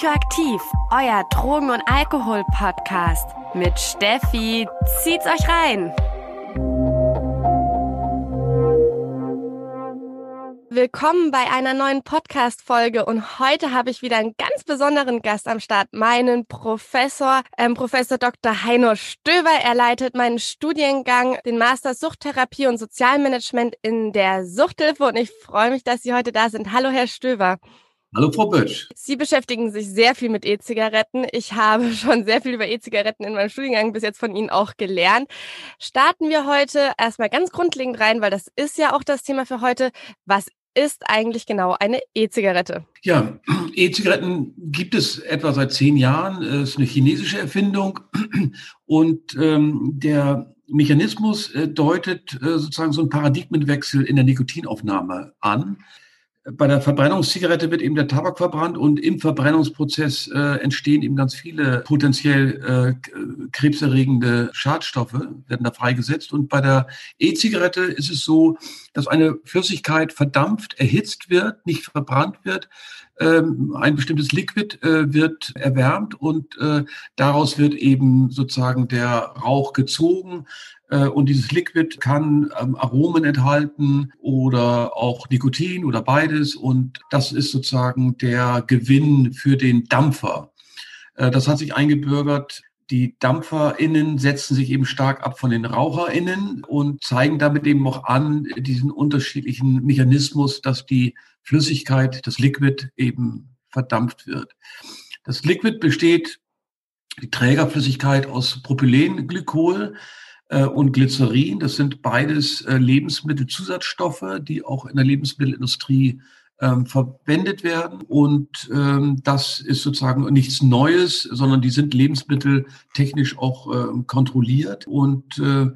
Psychoaktiv, euer Drogen- und Alkohol-Podcast. Mit Steffi. Zieht's euch rein! Willkommen bei einer neuen Podcast-Folge und heute habe ich wieder einen ganz besonderen Gast am Start, meinen Professor, ähm, Professor Dr. Heino Stöber. Er leitet meinen Studiengang, den Master Suchttherapie und Sozialmanagement in der Suchthilfe und ich freue mich, dass Sie heute da sind. Hallo, Herr Stöber. Hallo Frau Bötsch. Sie beschäftigen sich sehr viel mit E-Zigaretten. Ich habe schon sehr viel über E-Zigaretten in meinem Studiengang bis jetzt von Ihnen auch gelernt. Starten wir heute erstmal ganz grundlegend rein, weil das ist ja auch das Thema für heute. Was ist eigentlich genau eine E-Zigarette? Ja, E-Zigaretten gibt es etwa seit zehn Jahren. Es ist eine chinesische Erfindung und ähm, der Mechanismus äh, deutet äh, sozusagen so einen Paradigmenwechsel in der Nikotinaufnahme an bei der Verbrennungszigarette wird eben der Tabak verbrannt und im Verbrennungsprozess äh, entstehen eben ganz viele potenziell äh, krebserregende Schadstoffe, werden da freigesetzt. Und bei der E-Zigarette ist es so, dass eine Flüssigkeit verdampft, erhitzt wird, nicht verbrannt wird. Ähm, ein bestimmtes Liquid äh, wird erwärmt und äh, daraus wird eben sozusagen der Rauch gezogen. Äh, und dieses Liquid kann ähm, Aromen enthalten oder auch Nikotin oder beides. Und das ist sozusagen der Gewinn für den Dampfer. Das hat sich eingebürgert. Die DampferInnen setzen sich eben stark ab von den RaucherInnen und zeigen damit eben auch an, diesen unterschiedlichen Mechanismus, dass die Flüssigkeit, das Liquid eben verdampft wird. Das Liquid besteht, die Trägerflüssigkeit aus Propylenglykol äh, und Glycerin. Das sind beides äh, Lebensmittelzusatzstoffe, die auch in der Lebensmittelindustrie ähm, verwendet werden. Und ähm, das ist sozusagen nichts Neues, sondern die sind lebensmitteltechnisch auch äh, kontrolliert. Und äh,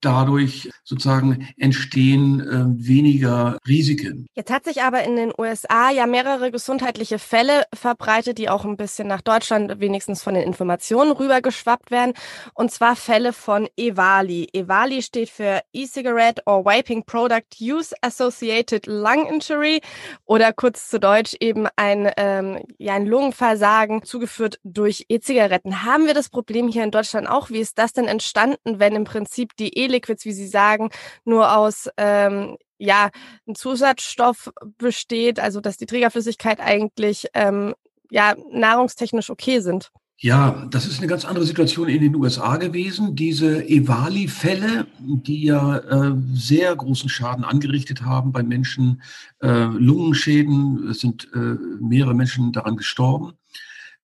dadurch sozusagen entstehen äh, weniger Risiken. Jetzt hat sich aber in den USA ja mehrere gesundheitliche Fälle verbreitet, die auch ein bisschen nach Deutschland wenigstens von den Informationen rübergeschwappt werden. Und zwar Fälle von EVALI. EVALI steht für E-Cigarette or Vaping Product Use Associated Lung Injury oder kurz zu Deutsch eben ein, ähm, ja, ein Lungenversagen zugeführt durch E-Zigaretten. Haben wir das Problem hier in Deutschland auch? Wie ist das denn entstanden, wenn im Prinzip die E E-Liquids, wie Sie sagen, nur aus ähm, ja, ein Zusatzstoff besteht, also dass die Trägerflüssigkeit eigentlich ähm, ja, nahrungstechnisch okay sind. Ja, das ist eine ganz andere Situation in den USA gewesen. Diese Evali-Fälle, die ja äh, sehr großen Schaden angerichtet haben bei Menschen, äh, Lungenschäden, es sind äh, mehrere Menschen daran gestorben.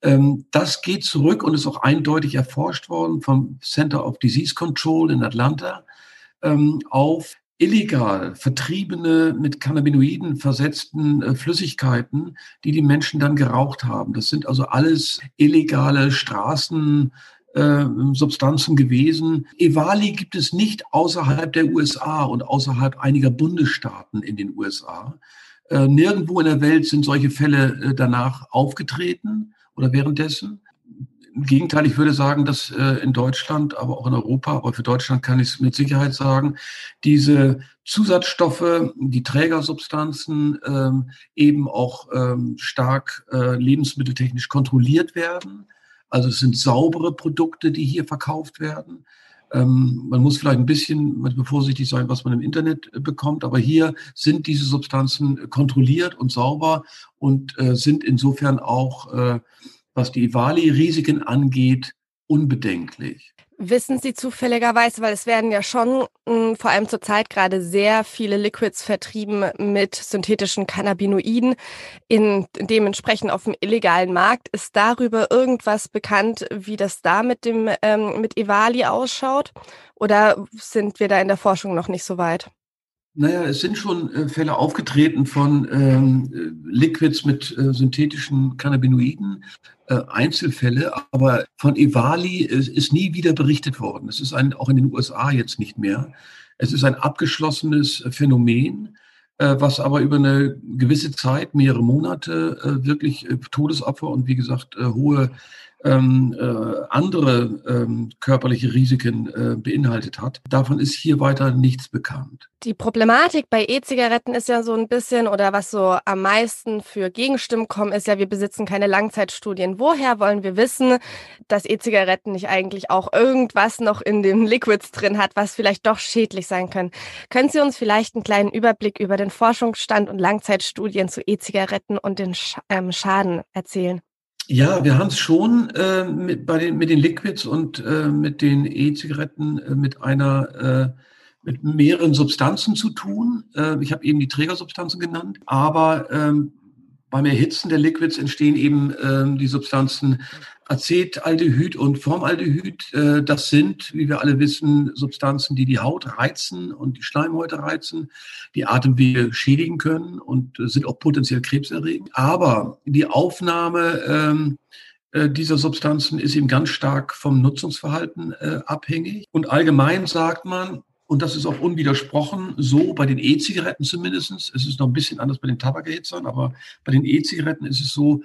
Ähm, das geht zurück und ist auch eindeutig erforscht worden vom Center of Disease Control in Atlanta ähm, auf illegal vertriebene, mit Cannabinoiden versetzten äh, Flüssigkeiten, die die Menschen dann geraucht haben. Das sind also alles illegale Straßen, äh, Substanzen gewesen. Evali gibt es nicht außerhalb der USA und außerhalb einiger Bundesstaaten in den USA. Äh, nirgendwo in der Welt sind solche Fälle äh, danach aufgetreten oder währenddessen. Im Gegenteil, ich würde sagen, dass äh, in Deutschland, aber auch in Europa, aber für Deutschland kann ich es mit Sicherheit sagen, diese Zusatzstoffe, die Trägersubstanzen ähm, eben auch ähm, stark äh, lebensmitteltechnisch kontrolliert werden. Also es sind saubere Produkte, die hier verkauft werden. Ähm, man muss vielleicht ein bisschen vorsichtig sein, was man im Internet äh, bekommt, aber hier sind diese Substanzen kontrolliert und sauber und äh, sind insofern auch äh, was die Wali-Risiken angeht, unbedenklich. Wissen Sie zufälligerweise, weil es werden ja schon mh, hm, vor allem zurzeit gerade sehr viele Liquids vertrieben mit synthetischen Cannabinoiden in dementsprechend auf dem illegalen Markt. Ist darüber irgendwas bekannt, wie das da mit dem ähm, mit Evali ausschaut? Oder sind wir da in der Forschung noch nicht so weit? Naja, es sind schon äh, Fälle aufgetreten von ähm, äh, Liquids mit äh, synthetischen Cannabinoiden, äh, Einzelfälle, aber von Evali ist, ist, nie wieder berichtet worden. Es ist ein, auch in den USA jetzt nicht mehr. Es ist ein abgeschlossenes Phänomen, äh, was aber über eine gewisse Zeit, mehrere Monate, äh, wirklich Todesopfer und wie gesagt hohe ähm, äh, andere ähm, körperliche Risiken äh, beinhaltet hat. Davon ist hier weiter nichts bekannt. Die Problematik bei E-Zigaretten ist ja so ein bisschen, oder was so am meisten für Gegenstimmen kommen, ist ja, wir besitzen keine Langzeitstudien. Woher wollen wir wissen, dass E-Zigaretten nicht eigentlich auch irgendwas noch in den Liquids drin hat, was vielleicht doch schädlich sein können? Können Sie uns vielleicht einen kleinen Überblick über den Forschungsstand und Langzeitstudien zu E-Zigaretten und den Sch ähm, Schaden erzählen? Ja, wir haben es schon äh, mit, bei den, mit den Liquids und äh, mit den E-Zigaretten äh, mit einer äh, mit mehreren Substanzen zu tun. Äh, ich habe eben die Trägersubstanzen genannt, aber ähm, beim Erhitzen der Liquids entstehen eben ähm, die Substanzen Acetaldehyd und Formaldehyd. Äh, das sind, wie wir alle wissen, Substanzen, die die Haut reizen und die Schleimhäute reizen, die Atemwege schädigen können und äh, sind auch potenziell krebserregend. Aber die Aufnahme ähm, äh, dieser Substanzen ist eben ganz stark vom Nutzungsverhalten äh, abhängig. Und allgemein sagt man, und das ist auch unwidersprochen so bei den E-Zigaretten zumindest. Es ist noch ein bisschen anders bei den Tabakerhitzern, aber bei den E-Zigaretten ist es so,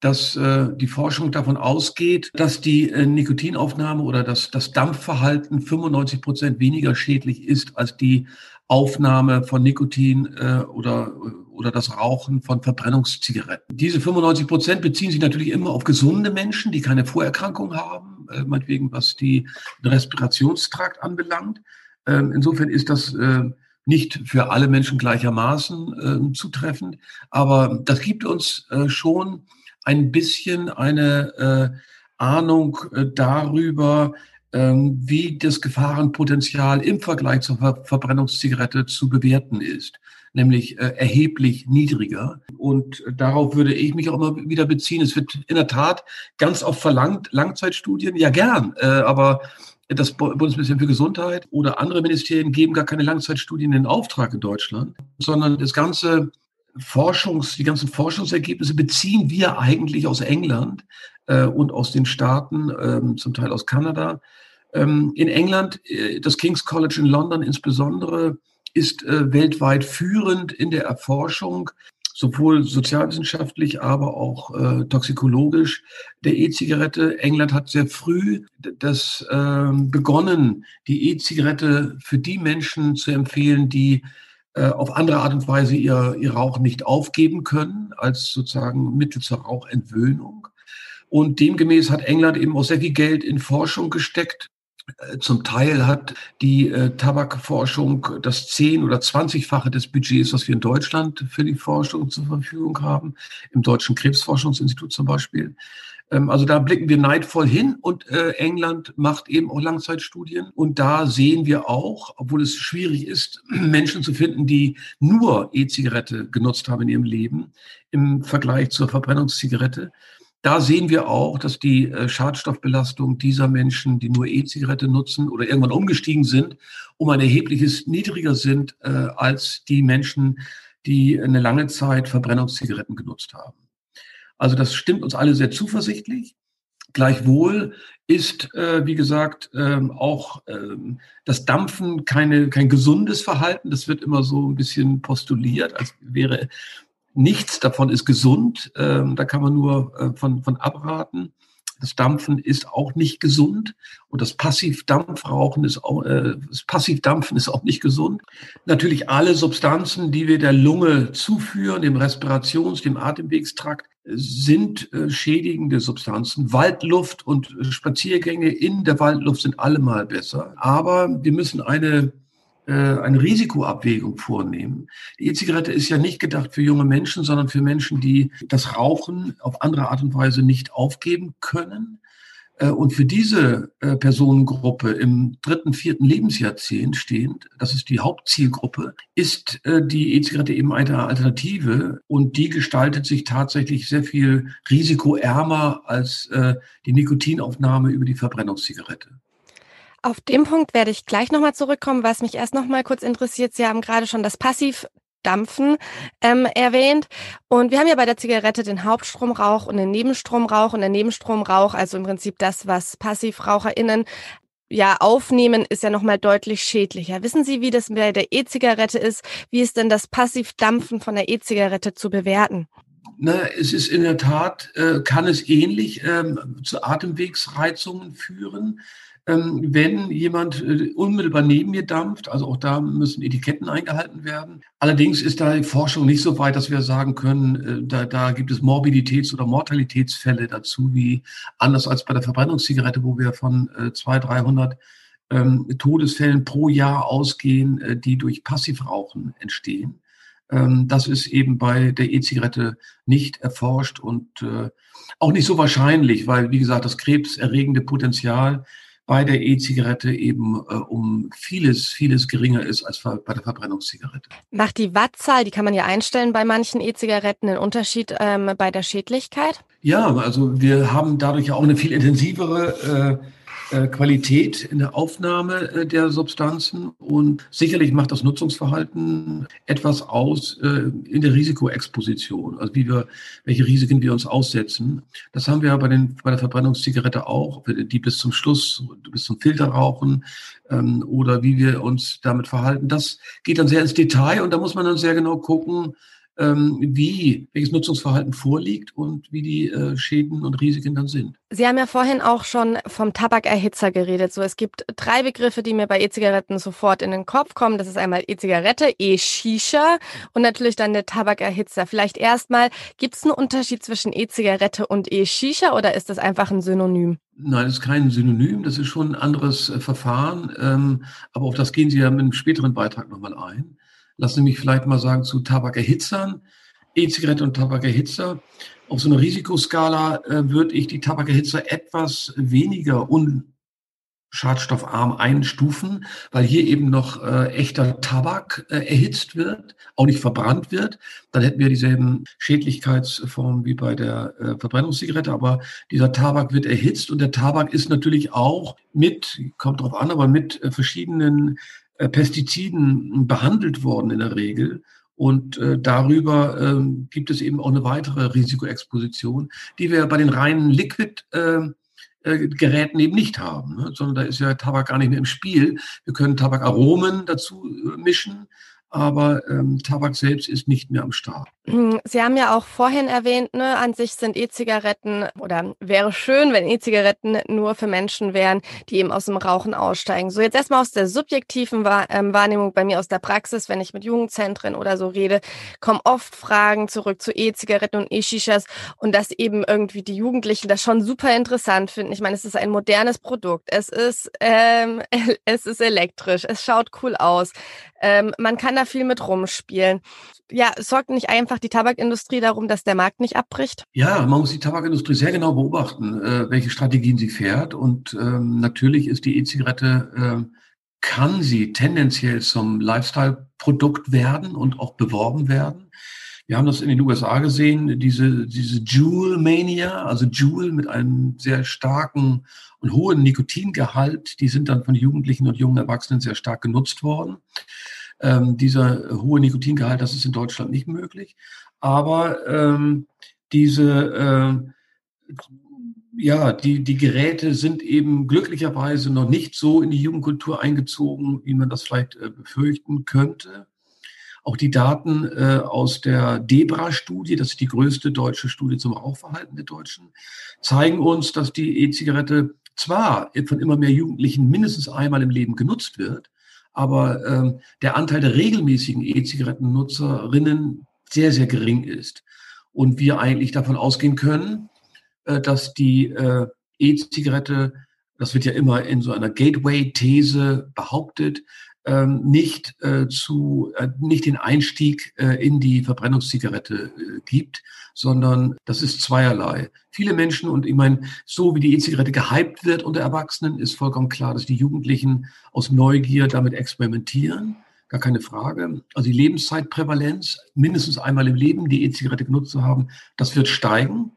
dass äh, die Forschung davon ausgeht, dass die äh, Nikotinaufnahme oder das, das Dampfverhalten 95 Prozent weniger schädlich ist als die Aufnahme von Nikotin äh, oder, oder das Rauchen von Verbrennungszigaretten. Diese 95 Prozent beziehen sich natürlich immer auf gesunde Menschen, die keine Vorerkrankung haben, äh, meinetwegen was die Respirationstrakt anbelangt. Ähm, insofern ist das äh, nicht für alle Menschen gleichermaßen äh, zutreffend, aber das gibt uns äh, schon ein bisschen eine Ahnung darüber, ähm, wie das Gefahrenpotenzial im Vergleich zur Ver Verbrennungszigarette zu bewerten ist, nämlich erheblich niedriger. Und darauf würde ich mich auch immer wieder beziehen. Es wird in der Tat ganz oft verlangt, Langzeitstudien, ja gern, aber das Bundesministerium für Gesundheit oder andere Ministerien geben gar keine Langzeitstudien in Auftrag in Deutschland, sondern das ganze Forschungs, die ganzen Forschungsergebnisse beziehen wir eigentlich aus England äh, und aus den Staaten, ähm, zum Teil aus Kanada. Ähm, in England, äh, das King's College in London insbesondere, ist äh, weltweit führend in der Erforschung sowohl sozialwissenschaftlich, aber auch äh, toxikologisch der E-Zigarette. England hat sehr früh das äh, begonnen, die E-Zigarette für die Menschen zu empfehlen, die äh, auf andere Art und Weise ihr, ihr Rauch nicht aufgeben können, als sozusagen Mittel zur Rauchentwöhnung. Und demgemäß hat England eben auch sehr viel Geld in Forschung gesteckt, zum Teil hat die äh, Tabakforschung das zehn- oder zwanzigfache des Budgets, was wir in Deutschland für die Forschung zur Verfügung haben, im Deutschen Krebsforschungsinstitut zum Beispiel. Ähm, also da blicken wir neidvoll hin und äh, England macht eben auch Langzeitstudien. Und da sehen wir auch, obwohl es schwierig ist, Menschen zu finden, die nur E-Zigarette genutzt haben in ihrem Leben im Vergleich zur Verbrennungszigarette, da sehen wir auch, dass die äh, Schadstoffbelastung dieser Menschen, die nur E-Zigarette nutzen oder irgendwann umgestiegen sind, um ein erhebliches niedriger sind äh, als die Menschen, die eine lange Zeit Verbrennungszigaretten genutzt haben. Also das stimmt uns alle sehr zuversichtlich. Gleichwohl ist, äh, wie gesagt, ähm, auch ähm, das Dampfen keine, kein gesundes Verhalten. Das wird immer so ein bisschen postuliert, als wäre Nichts davon ist gesund. Ähm, da kann man nur äh, von, von abraten. Das Dampfen ist auch nicht gesund und das Passivdampfrauchen ist auch, äh, das Passivdampfen ist auch nicht gesund. Natürlich alle Substanzen, die wir der Lunge zuführen, dem Respirations-, dem Atemwegstrakt, sind äh, schädigende Substanzen. Waldluft und Spaziergänge in der Waldluft sind allemal besser. Aber wir müssen eine äh, eine Risikoabwägung vornehmen. Die E-Zigarette ist ja nicht gedacht für junge Menschen, sondern für Menschen, die das Rauchen auf andere Art und Weise nicht aufgeben können. Äh, und für diese äh, Personengruppe im dritten, vierten Lebensjahrzehnt stehend, das ist die Hauptzielgruppe, ist die E-Zigarette eben eine Alternative und die gestaltet sich tatsächlich sehr viel risikoärmer als die Nikotinaufnahme über die Verbrennungszigarette. Auf dem Punkt werde ich gleich nochmal zurückkommen, was mich erst nochmal kurz interessiert. Sie haben gerade schon das Passivdampfen ähm, erwähnt. Und wir haben ja bei der Zigarette den Hauptstromrauch und den Nebenstromrauch. Und der Nebenstromrauch, also im Prinzip das, was PassivraucherInnen ja aufnehmen, ist ja nochmal deutlich schädlicher. Wissen Sie, wie das bei der E-Zigarette ist? Wie ist denn das Passivdampfen von der E-Zigarette zu bewerten? Na, es ist in der Tat, äh, kann es ähnlich ähm, zu Atemwegsreizungen führen. Ähm, wenn jemand äh, unmittelbar neben mir dampft, also auch da müssen Etiketten eingehalten werden. Allerdings ist da die Forschung nicht so weit, dass wir sagen können, äh, da, da gibt es Morbiditäts- oder Mortalitätsfälle dazu, wie anders als bei der Verbrennungszigarette, wo wir von äh, 200, 300 ähm, Todesfällen pro Jahr ausgehen, äh, die durch Passivrauchen entstehen. Ähm, das ist eben bei der E-Zigarette nicht erforscht und äh, auch nicht so wahrscheinlich, weil, wie gesagt, das krebserregende Potenzial bei der E-Zigarette eben äh, um vieles, vieles geringer ist als bei der Verbrennungszigarette. Macht die Wattzahl, die kann man ja einstellen bei manchen E-Zigaretten, einen Unterschied ähm, bei der Schädlichkeit? Ja, also wir haben dadurch ja auch eine viel intensivere äh, äh, Qualität in der Aufnahme äh, der Substanzen und sicherlich macht das Nutzungsverhalten etwas aus äh, in der Risikoexposition, also wie wir, welche Risiken wir uns aussetzen. Das haben wir ja bei, den, bei der Verbrennungszigarette auch, die bis zum Schluss, bis zum Filterrauchen ähm, oder wie wir uns damit verhalten. Das geht dann sehr ins Detail und da muss man dann sehr genau gucken, wie, welches Nutzungsverhalten vorliegt und wie die äh, Schäden und Risiken dann sind. Sie haben ja vorhin auch schon vom Tabakerhitzer geredet. So, es gibt drei Begriffe, die mir bei E-Zigaretten sofort in den Kopf kommen. Das ist einmal E-Zigarette, E-Shisha und natürlich dann der Tabakerhitzer. Vielleicht erstmal, gibt es einen Unterschied zwischen E-Zigarette und E-Shisha oder ist das einfach ein Synonym? Nein, das ist kein Synonym, das ist schon ein anderes äh, Verfahren. Ähm, aber auf das gehen Sie ja mit einem späteren Beitrag nochmal ein. Lassen Sie mich vielleicht mal sagen zu Tabakerhitzern, E-Zigarette und Tabakerhitzer. Auf so einer Risikoskala äh, würde ich die Tabakerhitzer etwas weniger unschadstoffarm einstufen, weil hier eben noch äh, echter Tabak äh, erhitzt wird, auch nicht verbrannt wird. Dann hätten wir dieselben Schädlichkeitsformen wie bei der äh, Verbrennungszigarette, aber dieser Tabak wird erhitzt und der Tabak ist natürlich auch mit, kommt drauf an, aber mit äh, verschiedenen Pestiziden behandelt worden in der Regel. Und äh, darüber äh, gibt es eben auch eine weitere Risikoexposition, die wir bei den reinen Liquid-Geräten ähm, äh, eben nicht haben, ne? sondern da ist ja Tabak gar nicht mehr im Spiel. Wir können Tabakaromen dazu äh, mischen, aber ähm, Tabak selbst ist nicht mehr am Start. Hm, Sie haben ja auch vorhin erwähnt, ne, an sich sind E-Zigaretten oder wäre schön, wenn E-Zigaretten nur für Menschen wären, die eben aus dem Rauchen aussteigen. So jetzt erstmal aus der subjektiven ähm, Wahrnehmung bei mir aus der Praxis, wenn ich mit Jugendzentren oder so rede, kommen oft Fragen zurück zu E-Zigaretten und E-Shishas und dass eben irgendwie die Jugendlichen das schon super interessant finden. Ich meine, es ist ein modernes Produkt, es ist ähm, es ist elektrisch, es schaut cool aus, ähm, man kann da viel mit rumspielen. Ja, sorgt nicht einfach die Tabakindustrie darum, dass der Markt nicht abbricht? Ja, man muss die Tabakindustrie sehr genau beobachten, äh, welche Strategien sie fährt. Und ähm, natürlich ist die E-Zigarette, äh, kann sie tendenziell zum Lifestyle-Produkt werden und auch beworben werden. Wir haben das in den USA gesehen, diese, diese Juul-Mania, also Juul mit einem sehr starken und hohen Nikotingehalt, die sind dann von Jugendlichen und jungen Erwachsenen sehr stark genutzt worden. Ähm, dieser hohe Nikotingehalt, das ist in Deutschland nicht möglich. Aber ähm, diese, äh, ja, die, die Geräte sind eben glücklicherweise noch nicht so in die Jugendkultur eingezogen, wie man das vielleicht äh, befürchten könnte. Auch die Daten äh, aus der Debra-Studie, das ist die größte deutsche Studie zum Rauchverhalten der Deutschen, zeigen uns, dass die E-Zigarette zwar von immer mehr Jugendlichen mindestens einmal im Leben genutzt wird, aber ähm, der Anteil der regelmäßigen E-Zigarettennutzerinnen sehr, sehr gering ist. Und wir eigentlich davon ausgehen können, äh, dass die äh, E-Zigarette, das wird ja immer in so einer Gateway-These behauptet, ähm, nicht äh, zu äh, nicht den Einstieg äh, in die Verbrennungszigarette äh, gibt, sondern das ist zweierlei. Viele Menschen und ich meine, so wie die E-Zigarette gehypt wird unter Erwachsenen, ist vollkommen klar, dass die Jugendlichen aus Neugier damit experimentieren. Gar keine Frage. Also die Lebenszeitprävalenz, mindestens einmal im Leben die E-Zigarette genutzt zu haben, das wird steigen.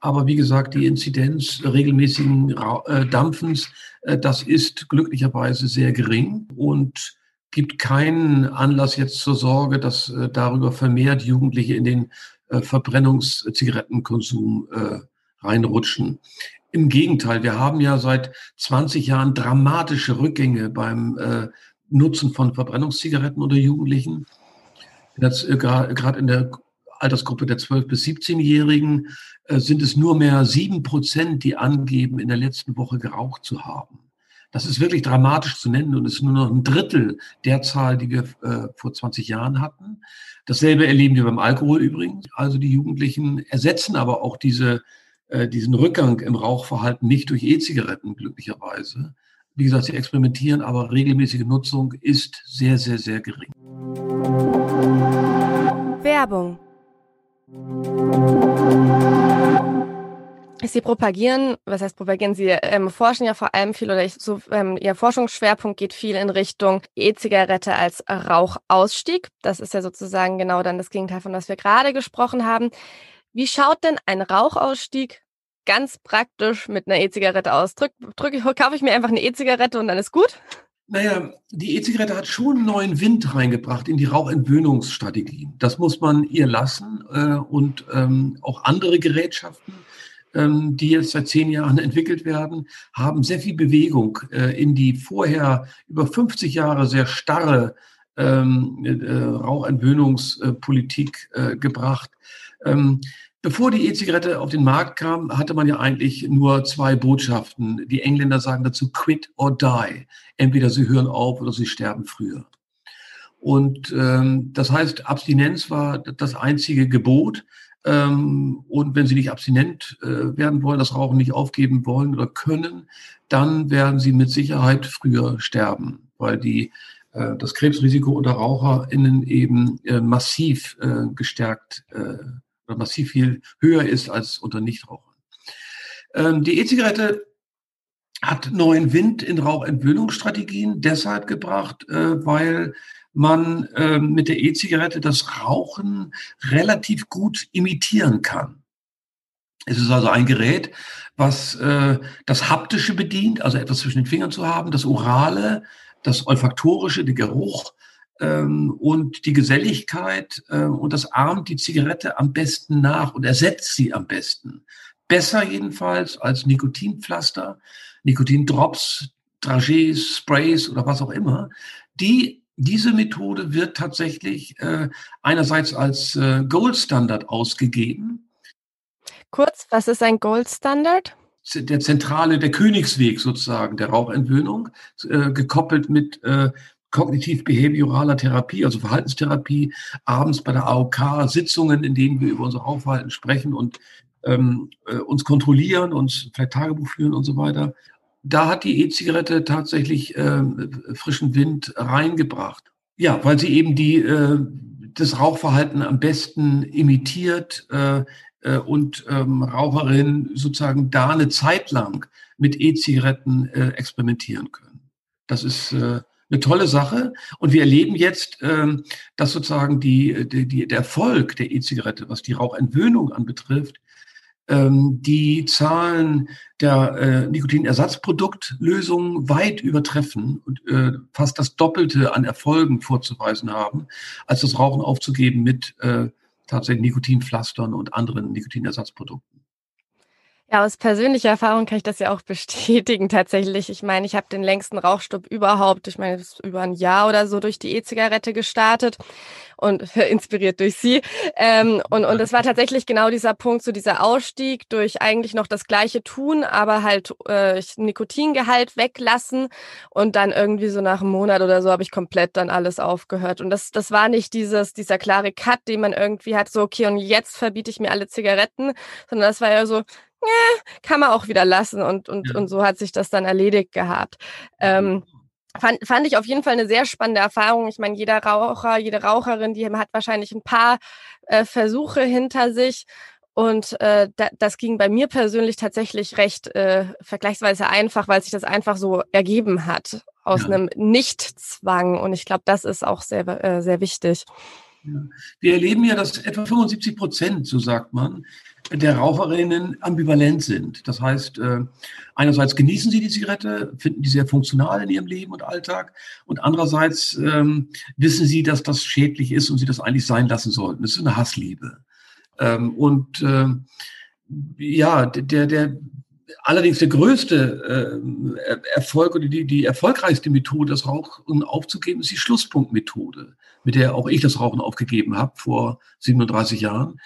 Aber wie gesagt, die Inzidenz regelmäßigen äh, Dampfens, äh, das ist glücklicherweise sehr gering und gibt keinen Anlass jetzt zur Sorge, dass äh, darüber vermehrt Jugendliche in den Verbrennungszigarettenkonsum reinrutschen. Im Gegenteil, wir haben ja seit 20 Jahren dramatische Rückgänge beim Nutzen von Verbrennungszigaretten unter Jugendlichen. Gerade in der Altersgruppe der 12- bis 17-Jährigen äh, sind es nur mehr sieben Prozent, die angeben, in der letzten Woche geraucht zu haben. Das ist wirklich dramatisch zu nennen und ist nur noch ein Drittel der Zahl, die wir äh, vor 20 Jahren hatten. Dasselbe erleben wir beim Alkohol übrigens. Also die Jugendlichen ersetzen aber auch diese, äh, diesen Rückgang im Rauchverhalten nicht durch E-Zigaretten, glücklicherweise. Wie gesagt, sie experimentieren, aber regelmäßige Nutzung ist sehr, sehr, sehr gering. Werbung Sie propagieren, was heißt propagieren? Sie ähm, forschen ja vor allem viel oder ich, so, ähm, Ihr Forschungsschwerpunkt geht viel in Richtung E-Zigarette als Rauchausstieg. Das ist ja sozusagen genau dann das Gegenteil von was wir gerade gesprochen haben. Wie schaut denn ein Rauchausstieg ganz praktisch mit einer E-Zigarette aus? Drück, drück, kaufe ich mir einfach eine E-Zigarette und dann ist gut? Naja, die E-Zigarette hat schon neuen Wind reingebracht in die Rauchentwöhnungsstrategien. Das muss man ihr lassen äh, und ähm, auch andere Gerätschaften ähm, die jetzt seit zehn Jahren entwickelt werden, haben sehr viel Bewegung äh, in die vorher über 50 Jahre sehr starre ähm, äh, Rauchentwöhnungspolitik äh, gebracht. Bevor die E-Zigarette auf den Markt kam, hatte man ja eigentlich nur zwei Botschaften. Die Engländer sagen dazu quit or die. Entweder sie hören auf oder sie sterben früher. Und ähm, das heißt, Abstinenz war das einzige Gebot. Ähm, und wenn Sie nicht abstinent äh, werden wollen, das Rauchen nicht aufgeben wollen oder können, dann werden Sie mit Sicherheit früher sterben, weil die, äh, das Krebsrisiko unter RaucherInnen eben äh, massiv äh, gestärkt äh, massiv viel höher ist als unter Nichtrauchern. Ähm, die E-Zigarette hat neuen Wind in Rauchentwöhnungsstrategien deshalb gebracht, äh, weil man äh, mit der E-Zigarette das Rauchen relativ gut imitieren kann. Es ist also ein Gerät, was äh, das Haptische bedient, also etwas zwischen den Fingern zu haben, das Orale, das Olfaktorische, der Geruch und die Geselligkeit äh, und das ahmt die Zigarette am besten nach und ersetzt sie am besten. Besser jedenfalls als Nikotinpflaster, Nikotindrops, Dragés, Sprays oder was auch immer, die diese Methode wird tatsächlich äh, einerseits als äh, Goldstandard ausgegeben. Kurz, was ist ein Goldstandard? Der zentrale, der Königsweg sozusagen der Rauchentwöhnung, äh, gekoppelt mit äh, kognitiv-behavioraler Therapie, also Verhaltenstherapie, abends bei der AOK, Sitzungen, in denen wir über unser Rauchverhalten sprechen und ähm, äh, uns kontrollieren, uns vielleicht Tagebuch führen und so weiter da hat die E-Zigarette tatsächlich äh, frischen Wind reingebracht. Ja, weil sie eben die, äh, das Rauchverhalten am besten imitiert äh, äh, und ähm, Raucherinnen sozusagen da eine Zeit lang mit E-Zigaretten äh, experimentieren können. Das ist äh, eine tolle Sache. Und wir erleben jetzt, ähm, dass sozusagen die, die, die, der Erfolg der E-Zigarette, was die Rauchentwöhnung anbetrifft, ähm, die Zahlen der äh, Nikotinersatzproduktlösungen weit übertreffen und äh, fast das Doppelte an Erfolgen vorzuweisen haben, als das Rauchen aufzugeben mit äh, tatsächlich Nikotinpflastern und anderen Nikotinersatzprodukten. Ja, aus persönlicher Erfahrung kann ich das ja auch bestätigen tatsächlich. Ich meine, ich habe den längsten Rauchstopp überhaupt, ich meine, über ein Jahr oder so durch die E-Zigarette gestartet und inspiriert durch sie. Ähm, und, und es war tatsächlich genau dieser Punkt, so dieser Ausstieg durch eigentlich noch das gleiche tun, aber halt äh, Nikotingehalt weglassen und dann irgendwie so nach einem Monat oder so habe ich komplett dann alles aufgehört. Und das, das war nicht dieses, dieser klare Cut, den man irgendwie hat, so okay, und jetzt verbiete ich mir alle Zigaretten, sondern das war ja so, kann man auch wieder lassen und, und, ja. und so hat sich das dann erledigt gehabt. Ähm, fand, fand ich auf jeden Fall eine sehr spannende Erfahrung. Ich meine, jeder Raucher, jede Raucherin, die hat wahrscheinlich ein paar äh, Versuche hinter sich. Und äh, da, das ging bei mir persönlich tatsächlich recht äh, vergleichsweise einfach, weil sich das einfach so ergeben hat aus ja. einem Nichtzwang. Und ich glaube, das ist auch sehr, äh, sehr wichtig. Ja. Wir erleben ja, dass etwa 75 Prozent, so sagt man, der Raucherinnen ambivalent sind. Das heißt, äh, einerseits genießen sie die Zigarette, finden die sehr funktional in ihrem Leben und Alltag und andererseits ähm, wissen sie, dass das schädlich ist und sie das eigentlich sein lassen sollten. Das ist eine Hassliebe. Ähm, und äh, ja, der, der allerdings der größte äh, Erfolg oder die, die erfolgreichste Methode, das Rauchen aufzugeben, ist die Schlusspunktmethode, mit der auch ich das Rauchen aufgegeben habe vor 37 Jahren.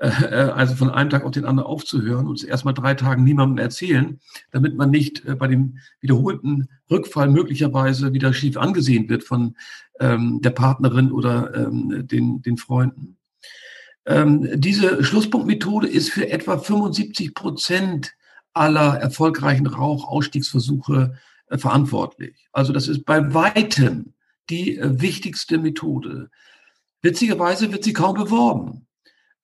Äh, äh, also von einem Tag auf den anderen aufzuhören und es erstmal drei Tagen niemandem erzählen, damit man nicht äh, bei dem wiederholten Rückfall möglicherweise wieder schief angesehen wird von ähm, der Partnerin oder ähm, den, den Freunden. Ähm, diese Schlusspunktmethode ist für etwa 75 Prozent aller erfolgreichen Rauchausstiegsversuche äh, verantwortlich. Also das ist bei weitem die äh, wichtigste Methode. Witzigerweise wird sie kaum beworben.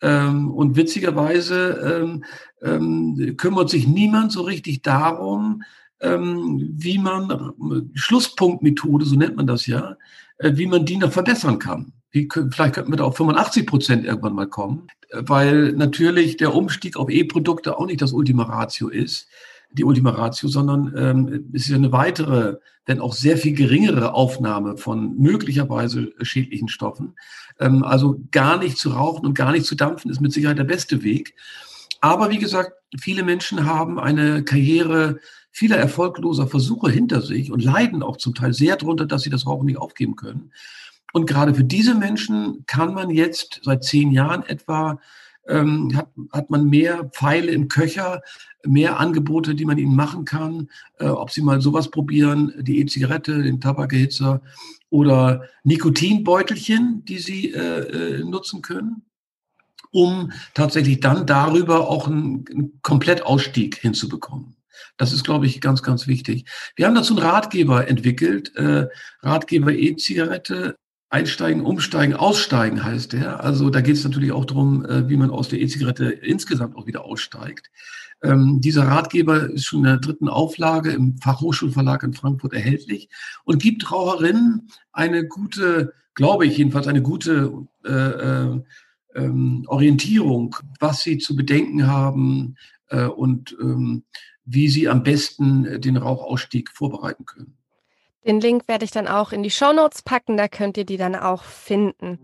Ähm, und witzigerweise ähm, ähm, kümmert sich niemand so richtig darum, wie man äh, Schlusspunktmethode, so nennt man das ja, wie man die noch verbessern kann. Wie, vielleicht könnten wir da auf 85 Prozent irgendwann mal kommen, weil natürlich der Umstieg auf E-Produkte auch nicht das Ultima Ratio ist, die Ultima Ratio, sondern ähm, es ist ja eine weitere, denn auch sehr viel geringere Aufnahme von möglicherweise schädlichen Stoffen. Ähm, also gar nicht zu rauchen und gar nicht zu dampfen ist mit Sicherheit der beste Weg. Aber wie gesagt, viele Menschen haben eine Karriere vieler erfolgloser Versuche hinter sich und leiden auch zum Teil sehr darunter, dass sie das Rauchen nicht aufgeben können. Und gerade für diese Menschen kann man jetzt seit zehn Jahren etwa ähm, hat, hat man mehr Pfeile im Köcher, mehr Angebote, die man ihnen machen kann, äh, ob sie mal sowas probieren, die E-Zigarette, den Tabakerhitzer oder Nikotinbeutelchen, die sie äh, äh, nutzen können, um tatsächlich dann darüber auch einen, einen Komplettausstieg hinzubekommen. Das ist, glaube ich, ganz, ganz wichtig. Wir haben dazu einen Ratgeber entwickelt, äh, Ratgeber E-Zigarette, Einsteigen, umsteigen, aussteigen heißt der. Also da geht es natürlich auch darum, äh, wie man aus der E-Zigarette insgesamt auch wieder aussteigt. Ähm, dieser Ratgeber ist schon in der dritten Auflage im Fachhochschulverlag in Frankfurt erhältlich und gibt Raucherinnen eine gute, glaube ich jedenfalls, eine gute äh, äh, ähm, Orientierung, was sie zu bedenken haben äh, und ähm, wie sie am besten den Rauchausstieg vorbereiten können. Den Link werde ich dann auch in die Show Notes packen, da könnt ihr die dann auch finden.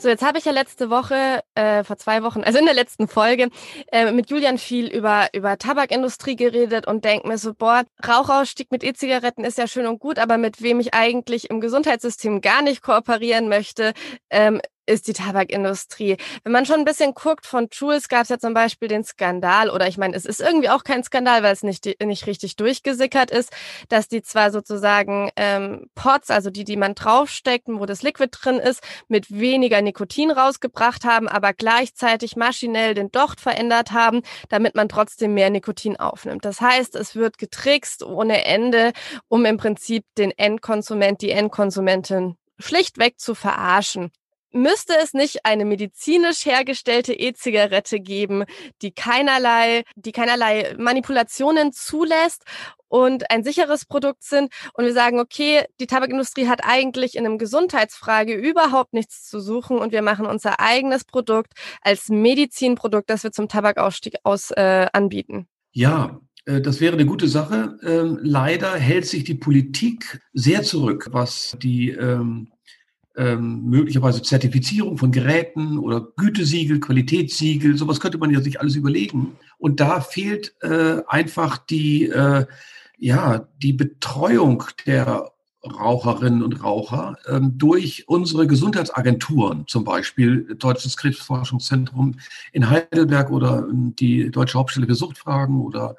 So, jetzt habe ich ja letzte Woche, äh, vor zwei Wochen, also in der letzten Folge, äh, mit Julian viel über, über Tabakindustrie geredet und denke mir so, boah, Rauchausstieg mit E-Zigaretten ist ja schön und gut, aber mit wem ich eigentlich im Gesundheitssystem gar nicht kooperieren möchte, ähm, ist die Tabakindustrie. Wenn man schon ein bisschen guckt, von Jules gab es ja zum Beispiel den Skandal, oder ich meine, es ist irgendwie auch kein Skandal, weil es nicht, nicht richtig durchgesickert ist, dass die zwar sozusagen ähm, Pots, also die, die man draufsteckt, wo das Liquid drin ist, mit weniger Nikotin rausgebracht haben, aber gleichzeitig maschinell den Docht verändert haben, damit man trotzdem mehr Nikotin aufnimmt. Das heißt, es wird getrickst ohne Ende, um im Prinzip den Endkonsument, die Endkonsumentin schlichtweg zu verarschen. Müsste es nicht eine medizinisch hergestellte E-Zigarette geben, die keinerlei, die keinerlei Manipulationen zulässt und ein sicheres Produkt sind und wir sagen, okay, die Tabakindustrie hat eigentlich in einem Gesundheitsfrage überhaupt nichts zu suchen und wir machen unser eigenes Produkt als Medizinprodukt, das wir zum Tabakausstieg aus äh, anbieten. Ja, äh, das wäre eine gute Sache. Ähm, leider hält sich die Politik sehr zurück, was die ähm, ähm, möglicherweise Zertifizierung von Geräten oder Gütesiegel, Qualitätssiegel, sowas könnte man ja sich alles überlegen. Und da fehlt äh, einfach die, äh, ja, die Betreuung der Raucherinnen und Raucher ähm, durch unsere Gesundheitsagenturen, zum Beispiel Deutsches Krebsforschungszentrum in Heidelberg oder die Deutsche Hauptstelle für Suchtfragen oder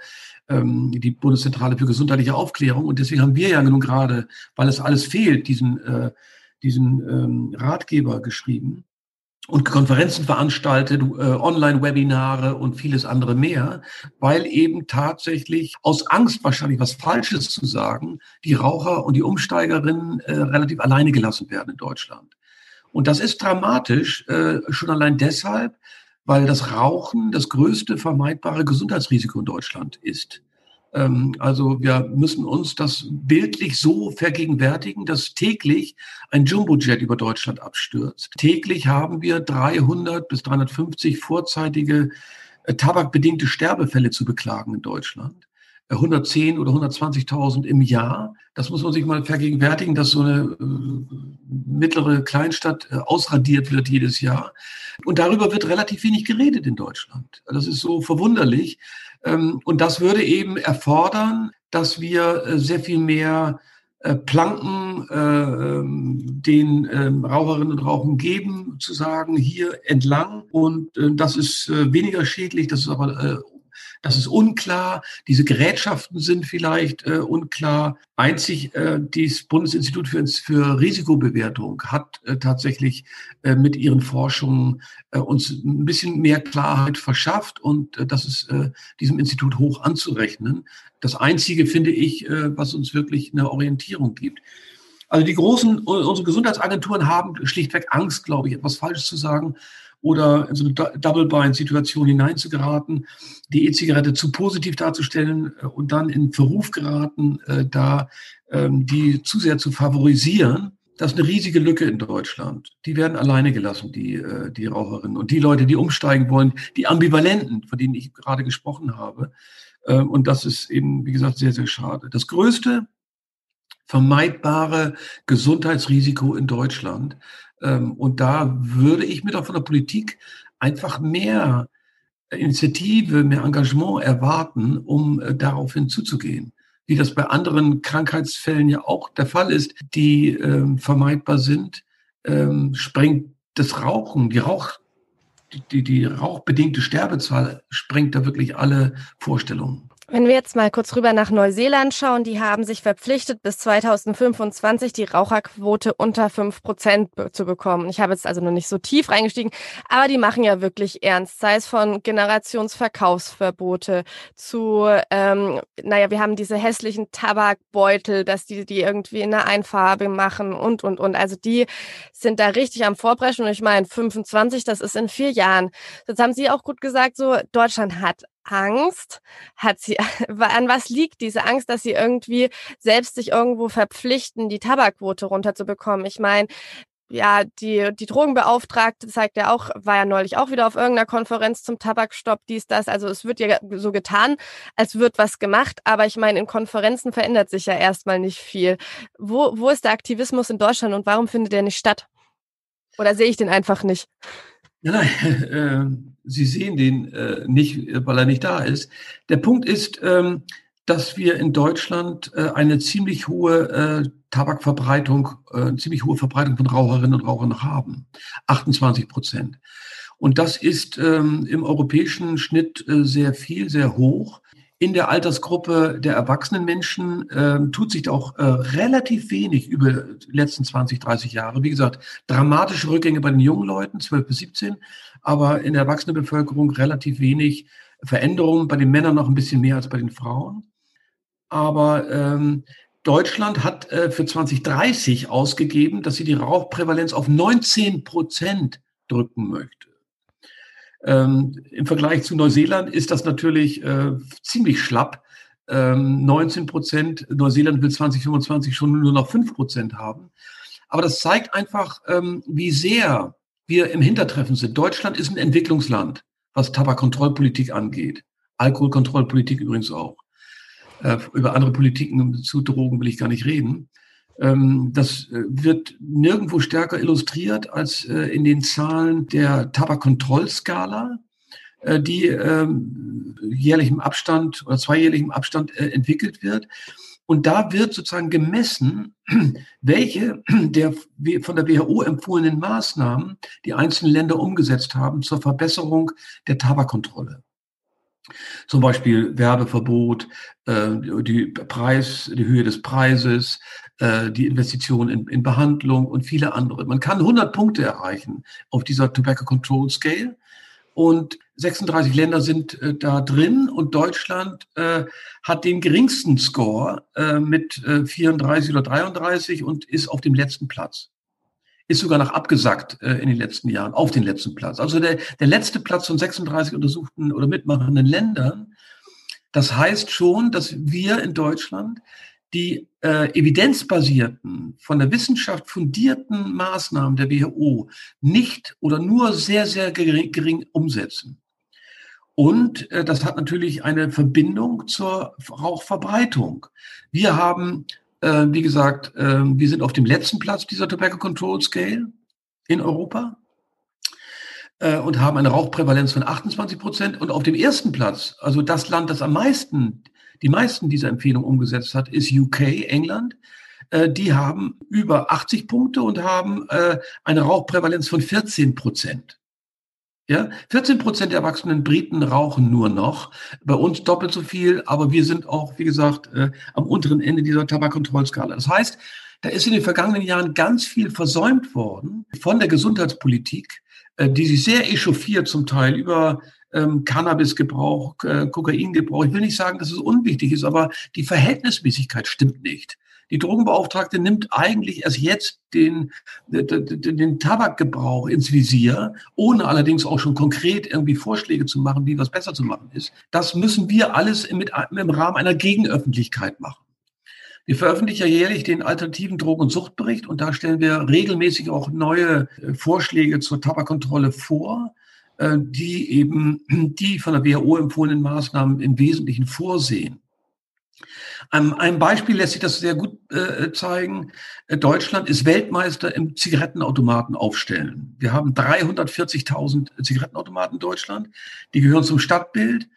ähm, die Bundeszentrale für gesundheitliche Aufklärung. Und deswegen haben wir ja nun gerade, weil es alles fehlt, diesen äh, diesen ähm, Ratgeber geschrieben und Konferenzen veranstaltet, äh, Online-Webinare und vieles andere mehr, weil eben tatsächlich aus Angst wahrscheinlich was Falsches zu sagen, die Raucher und die Umsteigerinnen äh, relativ alleine gelassen werden in Deutschland. Und das ist dramatisch, äh, schon allein deshalb, weil das Rauchen das größte vermeidbare Gesundheitsrisiko in Deutschland ist. Ähm, also wir müssen uns das bildlich so vergegenwärtigen, dass täglich ein Jumbojet über Deutschland abstürzt. Täglich haben wir 300 bis 350 vorzeitige äh, tabakbedingte Sterbefälle zu beklagen in Deutschland. 110 oder 120.000 im Jahr. Das muss man sich mal vergegenwärtigen, dass so eine äh, mittlere Kleinstadt äh, ausradiert wird jedes Jahr. Und darüber wird relativ wenig geredet in Deutschland. Das ist so verwunderlich. Ähm, und das würde eben erfordern, dass wir äh, sehr viel mehr Planken äh, ähm, den äh, Raucherinnen und Rauchern geben, zu sagen, hier entlang. Und das ist weniger schädlich, das ist aber das ist unklar. Diese Gerätschaften sind vielleicht äh, unklar. Einzig äh, das Bundesinstitut für, für Risikobewertung hat äh, tatsächlich äh, mit ihren Forschungen äh, uns ein bisschen mehr Klarheit verschafft und äh, das ist äh, diesem Institut hoch anzurechnen. Das Einzige, finde ich, äh, was uns wirklich eine Orientierung gibt. Also die großen, unsere Gesundheitsagenturen haben schlichtweg Angst, glaube ich, etwas falsch zu sagen oder in so eine Double-Bind-Situation hineinzugeraten, die E-Zigarette zu positiv darzustellen äh, und dann in Verruf geraten, äh, da ähm, die zu sehr zu favorisieren. Das ist eine riesige Lücke in Deutschland. Die werden alleine gelassen, die, äh, die Raucherinnen. Und die Leute, die umsteigen wollen, die Ambivalenten, von denen ich gerade gesprochen habe. Und das ist eben, wie gesagt, sehr, sehr schade. Das größte vermeidbare Gesundheitsrisiko in Deutschland und da würde ich mir doch von der Politik einfach mehr Initiative, mehr Engagement erwarten, um äh, darauf hinzuzugehen. Wie das bei anderen Krankheitsfällen ja auch der Fall ist, die ähm, vermeidbar sind, ähm, sprengt das Rauchen, die Rauch, die, die rauchbedingte Sterbezahl sprengt da wirklich alle Vorstellungen. Wenn wir jetzt mal kurz rüber nach Neuseeland schauen, die haben sich verpflichtet, bis 2025 die Raucherquote unter fünf Prozent zu bekommen. Ich habe jetzt also noch nicht so tief reingestiegen, aber die machen ja wirklich ernst, sei es von Generationsverkaufsverbote zu, ähm, naja, wir haben diese hässlichen Tabakbeutel, dass die die irgendwie in der Einfarbe machen und, und, und. Also die sind da richtig am Vorbrechen und ich meine, 25, das ist in vier Jahren. Das haben Sie auch gut gesagt, so Deutschland hat Angst hat sie, an was liegt diese Angst, dass sie irgendwie selbst sich irgendwo verpflichten, die Tabakquote runterzubekommen? Ich meine, ja, die, die Drogenbeauftragte zeigt ja auch, war ja neulich auch wieder auf irgendeiner Konferenz zum Tabakstopp, dies, das. Also es wird ja so getan, als wird was gemacht, aber ich meine, in Konferenzen verändert sich ja erstmal nicht viel. Wo, wo ist der Aktivismus in Deutschland und warum findet der nicht statt? Oder sehe ich den einfach nicht? Ja, nein, äh, Sie sehen den äh, nicht, weil er nicht da ist. Der Punkt ist, ähm, dass wir in Deutschland äh, eine ziemlich hohe äh, Tabakverbreitung, äh, ziemlich hohe Verbreitung von Raucherinnen und Rauchern haben. 28 Prozent. Und das ist ähm, im europäischen Schnitt äh, sehr viel, sehr hoch. In der Altersgruppe der erwachsenen Menschen äh, tut sich auch äh, relativ wenig über die letzten 20, 30 Jahre. Wie gesagt, dramatische Rückgänge bei den jungen Leuten, 12 bis 17, aber in der Erwachsenenbevölkerung relativ wenig Veränderungen, bei den Männern noch ein bisschen mehr als bei den Frauen. Aber ähm, Deutschland hat äh, für 2030 ausgegeben, dass sie die Rauchprävalenz auf 19 Prozent drücken möchte. Ähm, Im Vergleich zu Neuseeland ist das natürlich äh, ziemlich schlapp. Ähm, 19 Prozent, Neuseeland will 2025 schon nur noch 5 Prozent haben. Aber das zeigt einfach, ähm, wie sehr wir im Hintertreffen sind. Deutschland ist ein Entwicklungsland, was Tabakkontrollpolitik angeht. Alkoholkontrollpolitik übrigens auch. Äh, über andere Politiken zu Drogen will ich gar nicht reden. Ähm, das äh, wird nirgendwo stärker illustriert als äh, in den Zahlen der Tabakkontrollskala, äh, die ähm, jährlichem Abstand oder zweijährlichem Abstand entwickelt wird. Und da wird sozusagen gemessen, welche der von der WHO empfohlenen Maßnahmen die einzelnen Länder umgesetzt haben zur Verbesserung der Tabakkontrolle. Zum Beispiel Werbeverbot, die Preis, die Höhe des Preises, äh, die Investition in, in Behandlung und viele andere. Man kann 100 Punkte erreichen auf dieser Tobacco Control Scale. Und 36 Länder sind äh, da drin und Deutschland äh, hat den geringsten Score äh, mit äh, 34 oder 33 und ist auf dem letzten Platz. Ist sogar noch abgesackt äh, in den letzten Jahren auf den letzten Platz. Also der, der letzte Platz von 36 untersuchten oder mitmachenden Ländern. Das heißt schon, dass wir in Deutschland die äh, evidenzbasierten, von der Wissenschaft fundierten Maßnahmen der WHO nicht oder nur sehr, sehr gering, gering umsetzen. Und äh, das hat natürlich eine Verbindung zur Rauchverbreitung. Wir haben, äh, wie gesagt, äh, wir sind auf dem letzten Platz dieser Tobacco Control Scale in Europa äh, und haben eine Rauchprävalenz von 28 Prozent. Und auf dem ersten Platz, also das Land, das am meisten, die meisten dieser Empfehlungen umgesetzt hat, ist UK, England. Äh, die haben über 80 Punkte und haben äh, eine Rauchprävalenz von 14 Prozent. Ja, 14 Prozent der erwachsenen Briten rauchen nur noch. Bei uns doppelt so viel, aber wir sind auch, wie gesagt, äh, am unteren Ende dieser Tabakkontrollskala. Das heißt, da ist in den vergangenen Jahren ganz viel versäumt worden von der Gesundheitspolitik, äh, die sich sehr echauffiert zum Teil über ähm, Cannabisgebrauch, äh, Kokaingebrauch. Ich will nicht sagen, dass es unwichtig ist, aber die Verhältnismäßigkeit stimmt nicht. Die Drogenbeauftragte nimmt eigentlich erst jetzt den, den, den Tabakgebrauch ins Visier, ohne allerdings auch schon konkret irgendwie Vorschläge zu machen, wie was besser zu machen ist. Das müssen wir alles mit, im Rahmen einer Gegenöffentlichkeit machen. Wir veröffentlichen ja jährlich den alternativen Drogen- und Suchtbericht und da stellen wir regelmäßig auch neue äh, Vorschläge zur Tabakkontrolle vor, äh, die eben die von der WHO empfohlenen Maßnahmen im Wesentlichen vorsehen. Ein, ein Beispiel lässt sich das sehr gut äh, zeigen. Äh, Deutschland ist Weltmeister im Zigarettenautomaten aufstellen. Wir haben 340.000 Zigarettenautomaten in Deutschland. Die gehören zum Stadtbild.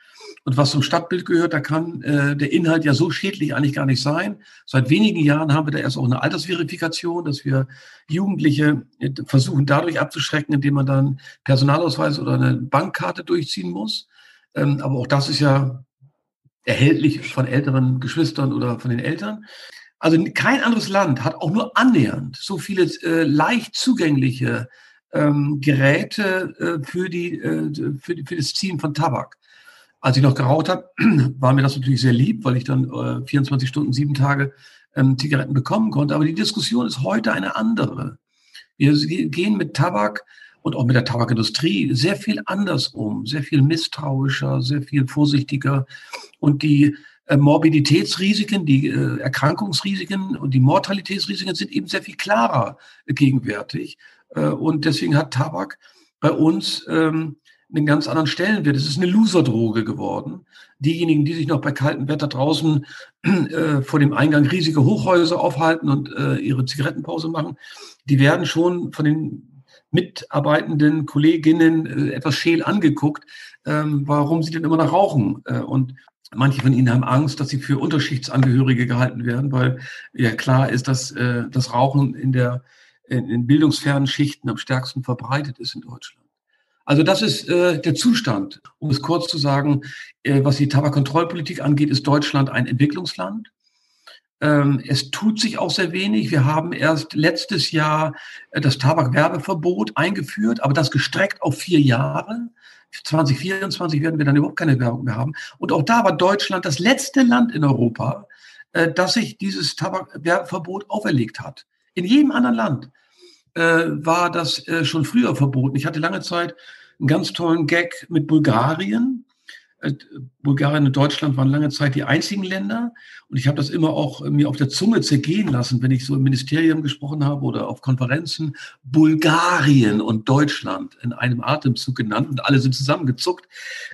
Und was zum Stadtbild gehört, da kann äh, der Inhalt ja so schädlich eigentlich gar nicht sein. Seit wenigen Jahren haben wir da erst auch eine Altersverifikation, dass wir Jugendliche äh, versuchen dadurch abzuschrecken, indem man dann Personalausweis oder eine Bankkarte durchziehen muss. Ähm, aber auch das ist ja erhältlich von älteren Geschwistern oder von den Eltern. Also kein anderes Land hat auch nur annähernd so viele äh, leicht zugängliche ähm, Geräte äh, für, die, äh, für, die, für das Ziehen von Tabak. Als ich noch geraucht habe, war mir das natürlich sehr lieb, weil ich dann äh, 24 Stunden, sieben Tage ähm, Zigaretten bekommen konnte. Aber die Diskussion ist heute eine andere. Wir gehen mit Tabak und auch mit der Tabakindustrie sehr viel anders um, sehr viel misstrauischer, sehr viel vorsichtiger. Und die äh, Morbiditätsrisiken, die äh, Erkrankungsrisiken und die Mortalitätsrisiken sind eben sehr viel klarer äh, gegenwärtig. Äh, und deswegen hat Tabak bei uns ähm, einen ganz anderen Stellenwert. Es ist eine Loserdroge geworden. Diejenigen, die sich noch bei kaltem Wetter draußen äh, vor dem Eingang riesige Hochhäuser aufhalten und äh, ihre Zigarettenpause machen, die werden schon von den mitarbeitenden Kolleginnen äh, etwas scheel angeguckt, ähm, warum sie denn immer noch rauchen. Äh, und manche von ihnen haben Angst, dass sie für Unterschichtsangehörige gehalten werden, weil ja klar ist, dass äh, das Rauchen in der in, in bildungsfernen Schichten am stärksten verbreitet ist in Deutschland. Also das ist äh, der Zustand. Um es kurz zu sagen, äh, was die Tabakkontrollpolitik angeht, ist Deutschland ein Entwicklungsland. Ähm, es tut sich auch sehr wenig. Wir haben erst letztes Jahr äh, das Tabakwerbeverbot eingeführt, aber das gestreckt auf vier Jahre. 2024 werden wir dann überhaupt keine Werbung mehr haben. Und auch da war Deutschland das letzte Land in Europa, äh, das sich dieses Tabakwerbeverbot auferlegt hat. In jedem anderen Land äh, war das schon früher verboten. Ich hatte lange Zeit einen ganz tollen Gag mit Bulgarien. Äh, Bulgarien und Deutschland waren lange Zeit die einzigen Länder. Und ich habe das immer auch mir auf der Zunge zergehen lassen, wenn ich so im Ministerium gesprochen habe oder auf Konferenzen. Bulgarien und Deutschland in einem Atemzug genannt und alle sind zusammengezuckt.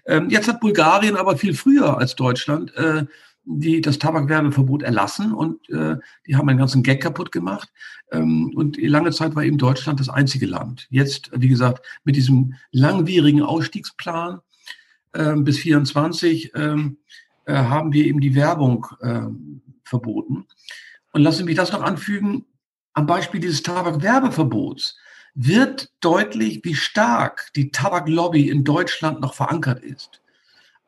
Ähm, jetzt hat Bulgarien aber viel früher als Deutschland äh, die das Tabakwerbeverbot erlassen und äh, die haben einen ganzen Gag kaputt gemacht. Ähm, und lange Zeit war eben Deutschland das einzige Land. Jetzt, wie gesagt, mit diesem langwierigen Ausstiegsplan ähm, bis 24 ähm, äh, haben wir eben die Werbung äh, verboten. Und lassen Sie mich das noch anfügen, am Beispiel dieses Tabakwerbeverbots wird deutlich, wie stark die Tabaklobby in Deutschland noch verankert ist.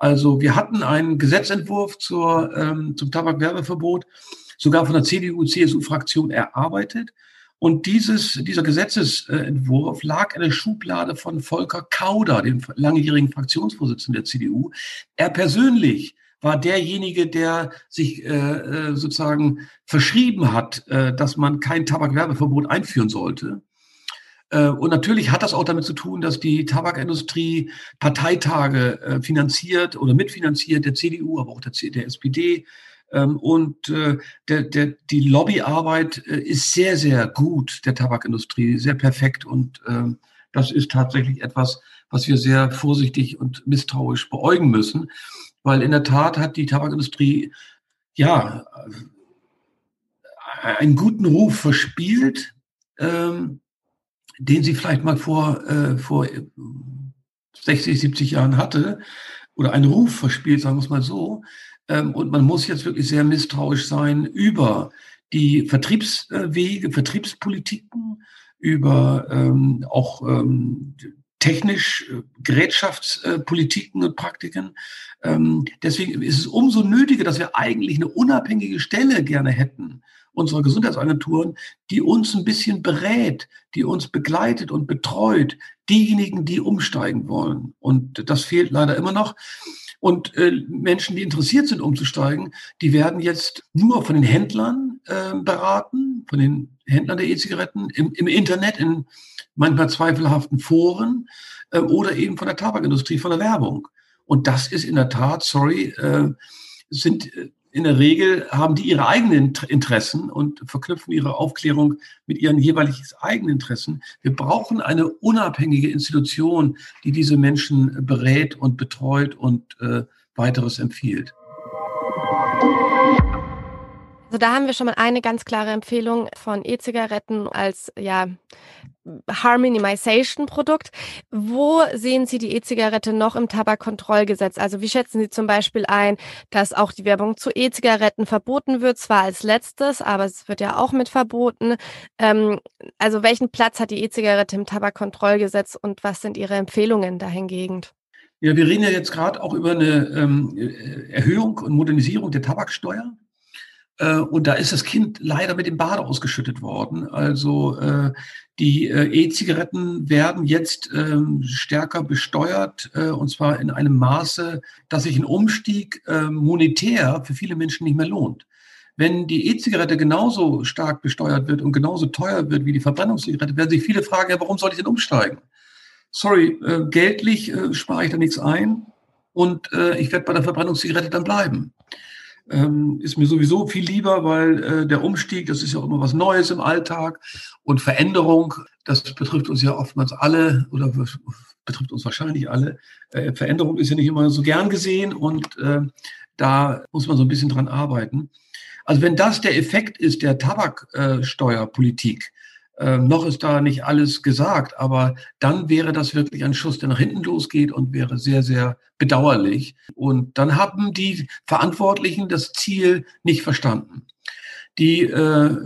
Also wir hatten einen Gesetzentwurf zur, ähm, zum Tabakwerbeverbot, sogar von der CDU-CSU-Fraktion erarbeitet. Und dieses, dieser Gesetzesentwurf lag in der Schublade von Volker Kauder, dem langjährigen Fraktionsvorsitzenden der CDU. Er persönlich war derjenige, der sich äh, äh, sozusagen verschrieben hat, äh, dass man kein Tabakwerbeverbot einführen sollte. Äh, und natürlich hat das auch damit zu tun, dass die Tabakindustrie Parteitage äh, finanziert oder mitfinanziert, der CDU, aber auch der, der SPD. Ähm, und äh, der, der, die Lobbyarbeit ist sehr, sehr gut der Tabakindustrie, sehr perfekt und ähm, das ist tatsächlich etwas, was wir sehr vorsichtig und misstrauisch beäugen müssen, weil in der Tat hat die Tabakindustrie ja einen guten Ruf verspielt, ähm, den sie vielleicht mal vor, äh, vor 60, 70 Jahren hatte, oder einen Ruf verspielt, sagen wir es mal so. Ähm, und man muss jetzt wirklich sehr misstrauisch sein über die Vertriebswege, Vertriebspolitiken, über ähm, auch ähm, technisch äh, Gerätschaftspolitiken und Praktiken. Ähm, deswegen ist es umso nötiger, dass wir eigentlich eine unabhängige Stelle gerne hätten, unserer Gesundheitsagenturen, die uns ein bisschen berät, die uns begleitet und betreut, diejenigen, die umsteigen wollen. Und das fehlt leider immer noch. Und äh, Menschen, die interessiert sind, umzusteigen, die werden jetzt nur von den Händlern äh, beraten, von den Händlern der E-Zigaretten im, im, Internet, in manchmal zweifelhaften Foren äh, oder eben von der Tabakindustrie, von der Werbung. Und das ist in der Tat, sorry, äh, sind äh, in der Regel haben die ihre eigenen Interessen und verknüpfen ihre Aufklärung mit ihren jeweiligen eigenen Interessen. Wir brauchen eine unabhängige Institution, die diese Menschen berät und betreut und äh, weiteres empfiehlt. Also da haben wir schon mal eine ganz klare Empfehlung von E-Zigaretten als ja Harm Minimization Produkt. Wo sehen Sie die E-Zigarette noch im Tabakkontrollgesetz? Also wie schätzen Sie zum Beispiel ein, dass auch die Werbung zu E-Zigaretten verboten wird, zwar als letztes, aber es wird ja auch mit verboten. Ähm, also welchen Platz hat die E-Zigarette im Tabakkontrollgesetz und was sind Ihre Empfehlungen dahingegen? Ja, wir reden ja jetzt gerade auch über eine ähm, Erhöhung und Modernisierung der Tabaksteuer. Äh, und da ist das Kind leider mit dem Bade ausgeschüttet worden. Also äh, die äh, E-Zigaretten werden jetzt ähm, stärker besteuert, äh, und zwar in einem Maße, dass sich ein Umstieg äh, monetär für viele Menschen nicht mehr lohnt. Wenn die E-Zigarette genauso stark besteuert wird und genauso teuer wird wie die Verbrennungszigarette, werden sich viele fragen, ja, warum soll ich denn umsteigen? Sorry, äh, geldlich äh, spare ich da nichts ein und äh, ich werde bei der Verbrennungszigarette dann bleiben ähm, ist mir sowieso viel lieber, weil äh, der Umstieg, das ist ja auch immer was Neues im Alltag und Veränderung, das betrifft uns ja oftmals alle oder betrifft uns wahrscheinlich alle. Äh, Veränderung ist ja nicht immer so gern gesehen und äh, da muss man so ein bisschen dran arbeiten. Also wenn das der Effekt ist der Tabaksteuerpolitik, ähm, noch ist da nicht alles gesagt, aber dann wäre das wirklich ein Schuss, der nach hinten losgeht und wäre sehr, sehr bedauerlich. Und dann haben die Verantwortlichen das Ziel nicht verstanden. Die äh,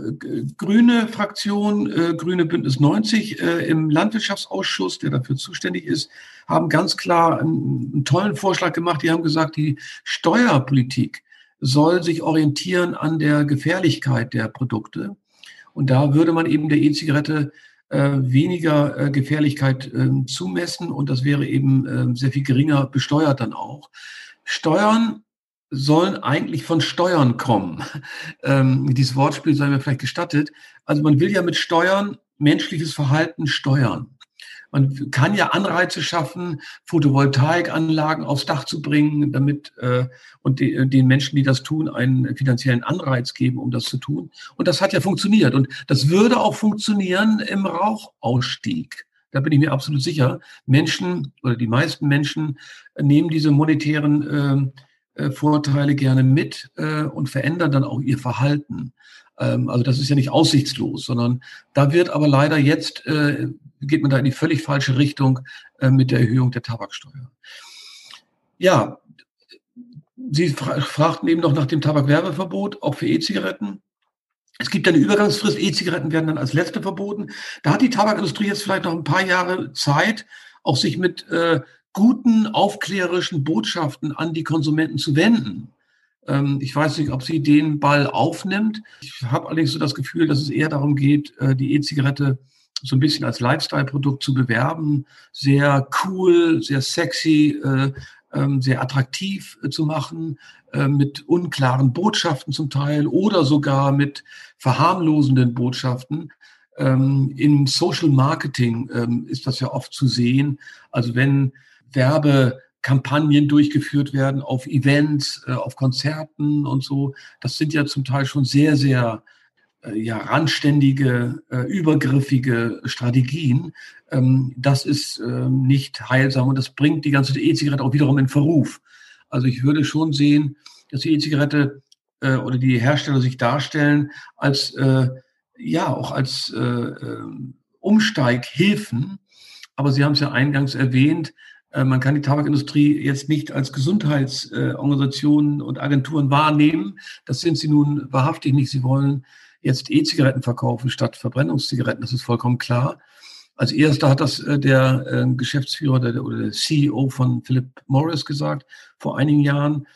grüne Fraktion, äh, Grüne Bündnis 90 äh, im Landwirtschaftsausschuss, der dafür zuständig ist, haben ganz klar einen, einen tollen Vorschlag gemacht. Die haben gesagt, die Steuerpolitik soll sich orientieren an der Gefährlichkeit der Produkte. Und da würde man eben der E-Zigarette äh, weniger äh, Gefährlichkeit äh, zumessen und das wäre eben äh, sehr viel geringer besteuert dann auch. Steuern sollen eigentlich von Steuern kommen. Ähm, dieses Wortspiel sei mir vielleicht gestattet. Also man will ja mit Steuern menschliches Verhalten steuern. Man kann ja Anreize schaffen, Photovoltaikanlagen aufs Dach zu bringen, damit äh, und de, den Menschen, die das tun, einen finanziellen Anreiz geben, um das zu tun. Und das hat ja funktioniert. Und das würde auch funktionieren im Rauchausstieg. Da bin ich mir absolut sicher. Menschen oder die meisten Menschen nehmen diese monetären äh, äh, Vorteile gerne mit äh, und verändern dann auch ihr Verhalten. Ähm, also das ist ja nicht aussichtslos, sondern da wird aber leider jetzt äh, geht man da in die völlig falsche Richtung äh, mit der Erhöhung der Tabaksteuer. Ja, Sie fra fragten eben noch nach dem Tabakwerbeverbot, auch für E-Zigaretten. Es gibt eine Übergangsfrist, E-Zigaretten werden dann als letzte verboten. Da hat die Tabakindustrie jetzt vielleicht noch ein paar Jahre Zeit, auch sich mit äh, guten, aufklärerischen Botschaften an die Konsumenten zu wenden. Ähm, ich weiß nicht, ob sie den Ball aufnimmt. Ich habe allerdings so das Gefühl, dass es eher darum geht, äh, die E-Zigarette so ein bisschen als Lifestyle-Produkt zu bewerben, sehr cool, sehr sexy, äh, äh, sehr attraktiv äh, zu machen, mit unklaren Botschaften zum Teil oder sogar mit verharmlosenden Botschaften. Ähm, Im Social Marketing ähm, ist das ja oft zu sehen. Also wenn Werbekampagnen durchgeführt werden auf Events, äh, auf Konzerten und so, das sind ja zum Teil schon sehr, sehr äh, ja, randständige, äh, übergriffige Strategien, ähm, das ist ähm, nicht heilsam und das bringt die ganze E-Zigarette auch wiederum in Verruf. Also ich würde schon sehen, dass die E-Zigarette oder die Hersteller sich darstellen als, ja, auch als äh, äh Umsteighilfen. Aber Sie haben es ja eingangs erwähnt, äh, man kann die Tabakindustrie jetzt nicht als Gesundheitsorganisationen und Agenturen wahrnehmen. Das sind sie nun wahrhaftig nicht. Sie wollen jetzt E-Zigaretten verkaufen statt Verbrennungszigaretten. Das ist vollkommen klar. Als erster hat das äh, der äh, Geschäftsführer der, oder der CEO von Philip Morris gesagt vor einigen Jahren,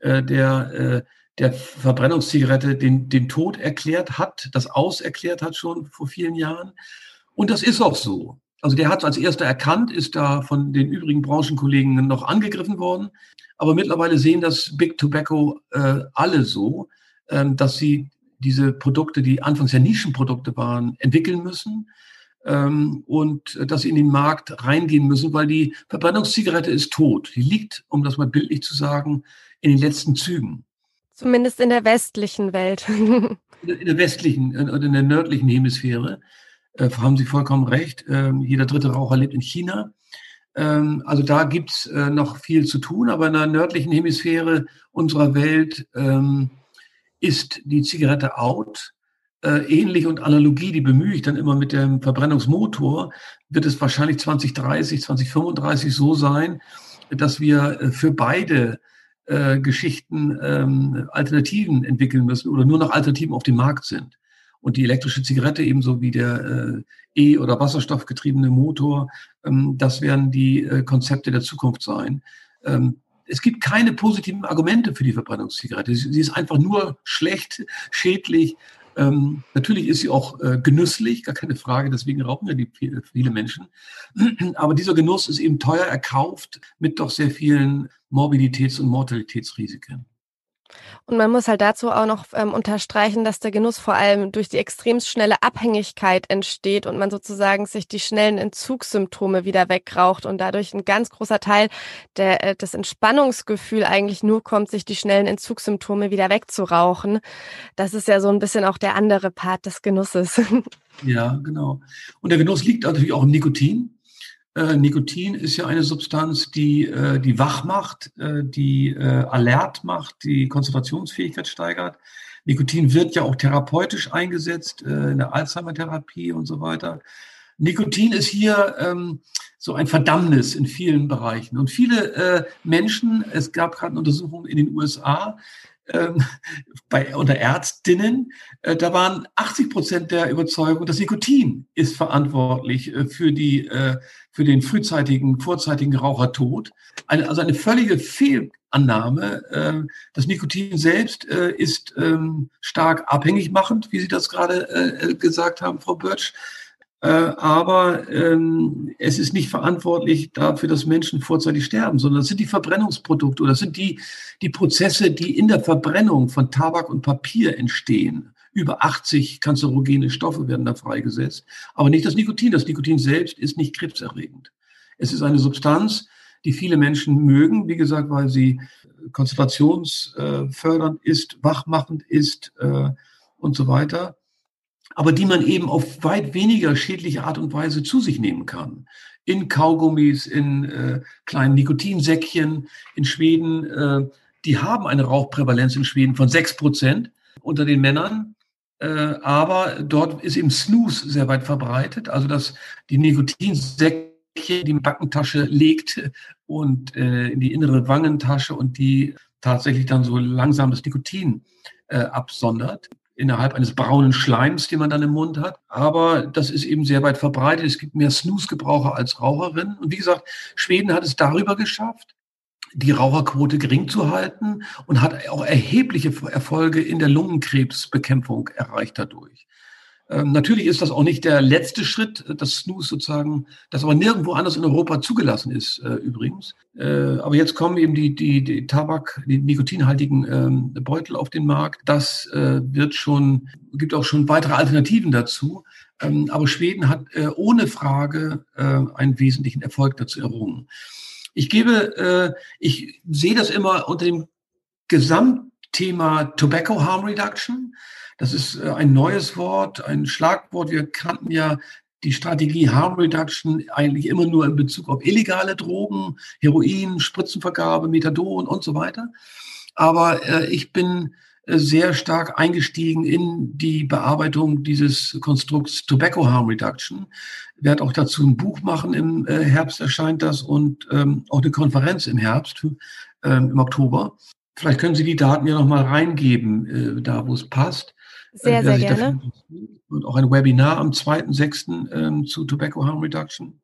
äh, der der Verbrennungszigarette den, den Tod erklärt hat, das auserklärt hat schon vor vielen Jahren. Und das ist auch so. Also der hat es als erster erkannt, ist da von den übrigen Branchenkollegen noch angegriffen worden. Aber mittlerweile sehen das Big Tobacco äh, alle so, ähm, dass sie diese Produkte, die anfangs ja Nischenprodukte waren, entwickeln müssen ähm, und dass sie in den Markt reingehen müssen, weil die Verbrennungszigarette ist tot. Die liegt, um das mal bildlich zu sagen, in den letzten Zügen. Zumindest in der westlichen Welt. in der westlichen oder in der nördlichen Hemisphäre äh, haben Sie vollkommen recht. Ähm, jeder dritte Raucher lebt in China. Ähm, also da gibt's äh, noch viel zu tun, aber in der nördlichen Hemisphäre unserer Welt ähm, ist die Zigarette out. Äh, ähnlich und Analogie, die bemühe ich dann immer mit dem Verbrennungsmotor, wird es wahrscheinlich 2030, 2035 so sein, dass wir äh, für beide äh, Geschichten ähm, Alternativen entwickeln müssen oder nur noch Alternativen auf dem Markt sind. Und die elektrische Zigarette ebenso wie der äh, E- oder Wasserstoffgetriebene Motor, ähm, das werden die äh, Konzepte der Zukunft sein. Ähm, es gibt keine positiven Argumente für die Verbrennungszigarette. Sie, sie ist einfach nur schlecht, schädlich. Ähm, natürlich ist sie auch äh, genüsslich, gar keine Frage, deswegen rauchen ja die viele Menschen. Aber dieser Genuss ist eben teuer erkauft mit doch sehr vielen Morbiditäts- und Mortalitätsrisiken. Und man muss halt dazu auch noch ähm, unterstreichen, dass der Genuss vor allem durch die extrem schnelle Abhängigkeit entsteht und man sozusagen sich die schnellen Entzugssymptome wieder wegraucht und dadurch ein ganz großer Teil der, äh, des Entspannungsgefühl eigentlich nur kommt, sich die schnellen Entzugssymptome wieder wegzurauchen. Das ist ja so ein bisschen auch der andere Part des Genusses. Ja, genau. Und der Genuss liegt natürlich auch im Nikotin. Äh, Nikotin ist ja eine Substanz, die, äh, die wach macht, äh, die äh, alert macht, die Konzentrationsfähigkeit steigert. Nikotin wird ja auch therapeutisch eingesetzt äh, in der Alzheimer-Therapie und so weiter. Nikotin ist hier ähm, so ein Verdammnis in vielen Bereichen. Und viele äh, Menschen, es gab gerade eine Untersuchung in den USA, ähm, bei, unter Ärztinnen, äh, da waren 80 Prozent der Überzeugung, dass Nikotin ist verantwortlich äh, für die, äh, für den frühzeitigen, vorzeitigen Rauchertod. Eine, also eine völlige Fehlannahme. Äh, das Nikotin selbst äh, ist ähm, stark abhängig machend, wie Sie das gerade äh, gesagt haben, Frau Birch. Äh, aber ähm, es ist nicht verantwortlich dafür, dass Menschen vorzeitig sterben, sondern das sind die Verbrennungsprodukte oder das sind die, die Prozesse, die in der Verbrennung von Tabak und Papier entstehen. Über 80 kanzerogene Stoffe werden da freigesetzt, aber nicht das Nikotin. Das Nikotin selbst ist nicht krebserregend. Es ist eine Substanz, die viele Menschen mögen, wie gesagt, weil sie konzentrationsfördernd ist, wachmachend ist äh, und so weiter aber die man eben auf weit weniger schädliche Art und Weise zu sich nehmen kann. In Kaugummis, in äh, kleinen Nikotinsäckchen in Schweden. Äh, die haben eine Rauchprävalenz in Schweden von sechs Prozent unter den Männern. Äh, aber dort ist eben Snooze sehr weit verbreitet, also dass die Nikotinsäckchen die Backentasche legt und äh, in die innere Wangentasche und die tatsächlich dann so langsam das Nikotin äh, absondert innerhalb eines braunen Schleims, den man dann im Mund hat. Aber das ist eben sehr weit verbreitet. Es gibt mehr Snooze-Gebraucher als Raucherinnen. Und wie gesagt, Schweden hat es darüber geschafft, die Raucherquote gering zu halten und hat auch erhebliche Erfolge in der Lungenkrebsbekämpfung erreicht dadurch. Ähm, natürlich ist das auch nicht der letzte Schritt, äh, das Snooze sozusagen, das aber nirgendwo anders in Europa zugelassen ist, äh, übrigens. Äh, aber jetzt kommen eben die, die, die Tabak, die nikotinhaltigen ähm, Beutel auf den Markt. Das äh, wird schon, gibt auch schon weitere Alternativen dazu. Ähm, aber Schweden hat äh, ohne Frage äh, einen wesentlichen Erfolg dazu errungen. Ich gebe, äh, ich sehe das immer unter dem Gesamtthema Tobacco Harm Reduction. Das ist äh, ein neues Wort, ein Schlagwort. Wir kannten ja die Strategie Harm Reduction eigentlich immer nur in Bezug auf illegale Drogen, Heroin, Spritzenvergabe, Methadon und so weiter. Aber äh, ich bin äh, sehr stark eingestiegen in die Bearbeitung dieses Konstrukts Tobacco Harm Reduction. Ich werde auch dazu ein Buch machen, im Herbst erscheint das und ähm, auch eine Konferenz im Herbst, im Oktober. Vielleicht können Sie die Daten ja nochmal reingeben, da wo es passt. Sehr, sehr gerne. Und auch ein Webinar am 2.6. Ähm, zu Tobacco Harm Reduction.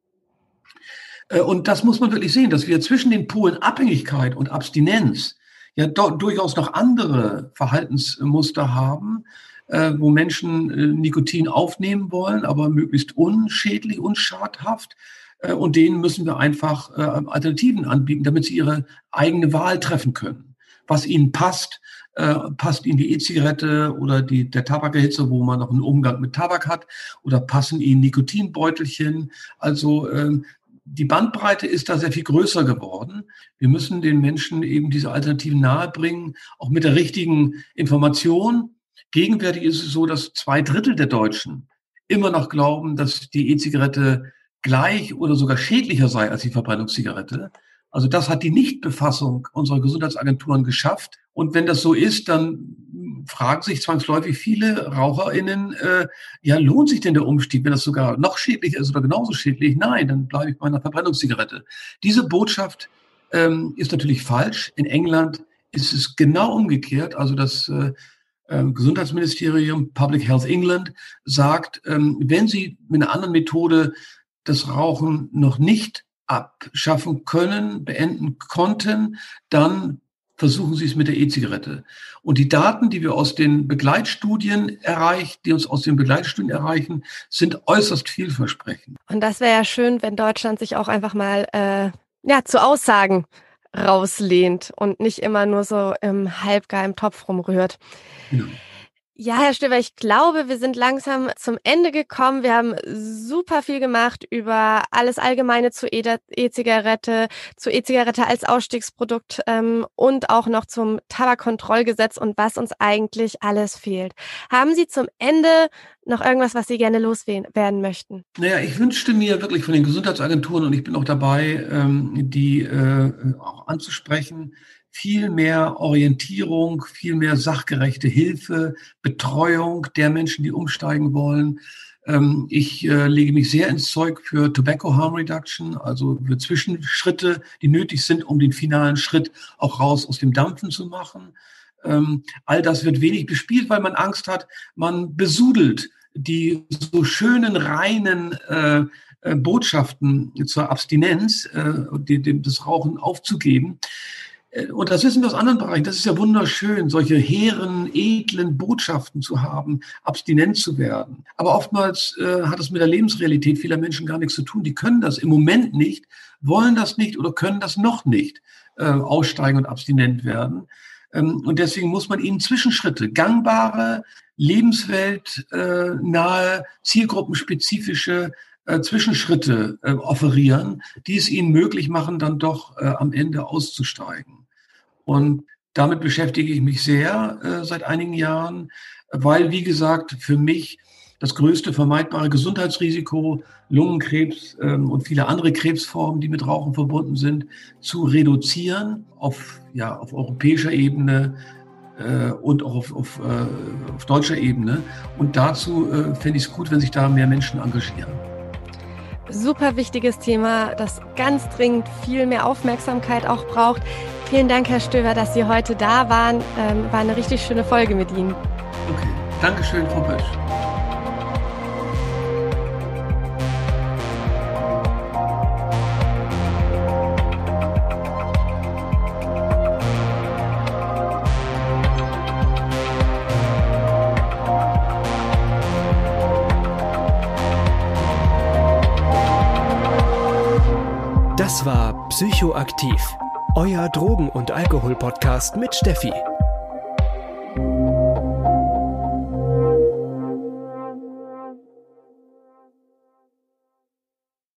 Äh, und das muss man wirklich sehen, dass wir zwischen den Polen Abhängigkeit und Abstinenz ja durchaus noch andere Verhaltensmuster haben, äh, wo Menschen äh, Nikotin aufnehmen wollen, aber möglichst unschädlich, unschadhaft. Äh, und denen müssen wir einfach äh, Alternativen anbieten, damit sie ihre eigene Wahl treffen können. Was ihnen passt, äh, passt Ihnen die E-Zigarette oder die, der Tabakerhitze, wo man noch einen Umgang mit Tabak hat, oder passen Ihnen Nikotinbeutelchen. Also ähm, die Bandbreite ist da sehr viel größer geworden. Wir müssen den Menschen eben diese Alternativen nahebringen, auch mit der richtigen Information. Gegenwärtig ist es so, dass zwei Drittel der Deutschen immer noch glauben, dass die E-Zigarette gleich oder sogar schädlicher sei als die Verbrennungszigarette. Also das hat die Nichtbefassung unserer Gesundheitsagenturen geschafft. Und wenn das so ist, dann fragen sich zwangsläufig viele RaucherInnen, äh, ja, lohnt sich denn der Umstieg, wenn das sogar noch schädlicher ist oder genauso schädlich? Nein, dann bleibe ich bei einer Verbrennungszigarette. Diese Botschaft ähm, ist natürlich falsch. In England ist es genau umgekehrt. Also das äh, äh, Gesundheitsministerium, Public Health England, sagt, ähm, wenn Sie mit einer anderen Methode das Rauchen noch nicht abschaffen können, beenden konnten, dann versuchen Sie es mit der E-Zigarette. Und die Daten, die wir aus den Begleitstudien erreichen, die uns aus den Begleitstudien erreichen, sind äußerst vielversprechend. Und das wäre ja schön, wenn Deutschland sich auch einfach mal äh, ja zu Aussagen rauslehnt und nicht immer nur so im halbgeheimen Topf rumrührt. Genau. Ja, Herr Stöber, ich glaube, wir sind langsam zum Ende gekommen. Wir haben super viel gemacht über alles Allgemeine zu E-Zigarette, zu E-Zigarette als Ausstiegsprodukt ähm, und auch noch zum Tabakkontrollgesetz und was uns eigentlich alles fehlt. Haben Sie zum Ende noch irgendwas, was Sie gerne loswerden möchten? Naja, ich wünschte mir wirklich von den Gesundheitsagenturen und ich bin auch dabei, ähm, die äh, auch anzusprechen, viel mehr Orientierung, viel mehr sachgerechte Hilfe, Betreuung der Menschen, die umsteigen wollen. Ähm, ich äh, lege mich sehr ins Zeug für Tobacco Harm Reduction, also für Zwischenschritte, die nötig sind, um den finalen Schritt auch raus aus dem Dampfen zu machen. Ähm, all das wird wenig bespielt, weil man Angst hat, man besudelt die so schönen, reinen äh, äh Botschaften zur Abstinenz, äh, das Rauchen aufzugeben. Äh, und das wissen wir aus anderen Bereichen. Das ist ja wunderschön, solche hehren, edlen Botschaften zu haben, abstinent zu werden. Aber oftmals äh, hat es mit der Lebensrealität vieler Menschen gar nichts zu tun. Die können das im Moment nicht, wollen das nicht oder können das noch nicht äh, aussteigen und abstinent werden. Ähm, und deswegen muss man ihnen Zwischenschritte, gangbare, lebensweltnahe, äh, zielgruppenspezifische äh, Zwischenschritte äh, offerieren, die es ihnen möglich machen, dann doch äh, am Ende auszusteigen. Und damit beschäftige ich mich sehr äh, seit einigen Jahren, weil, wie gesagt, für mich das größte vermeidbare Gesundheitsrisiko, Lungenkrebs ähm, und viele andere Krebsformen, die mit Rauchen verbunden sind, zu reduzieren auf, ja, auf europäischer Ebene äh, und auch auf, auf, äh, auf deutscher Ebene. Und dazu äh, fände ich es gut, wenn sich da mehr Menschen engagieren. Super wichtiges Thema, das ganz dringend viel mehr Aufmerksamkeit auch braucht. Vielen Dank, Herr Stöber, dass Sie heute da waren. Ähm, war eine richtig schöne Folge mit Ihnen. Okay, Dankeschön, Frau Bösch. Das war Psychoaktiv euer Drogen- und Alkohol-Podcast mit Steffi.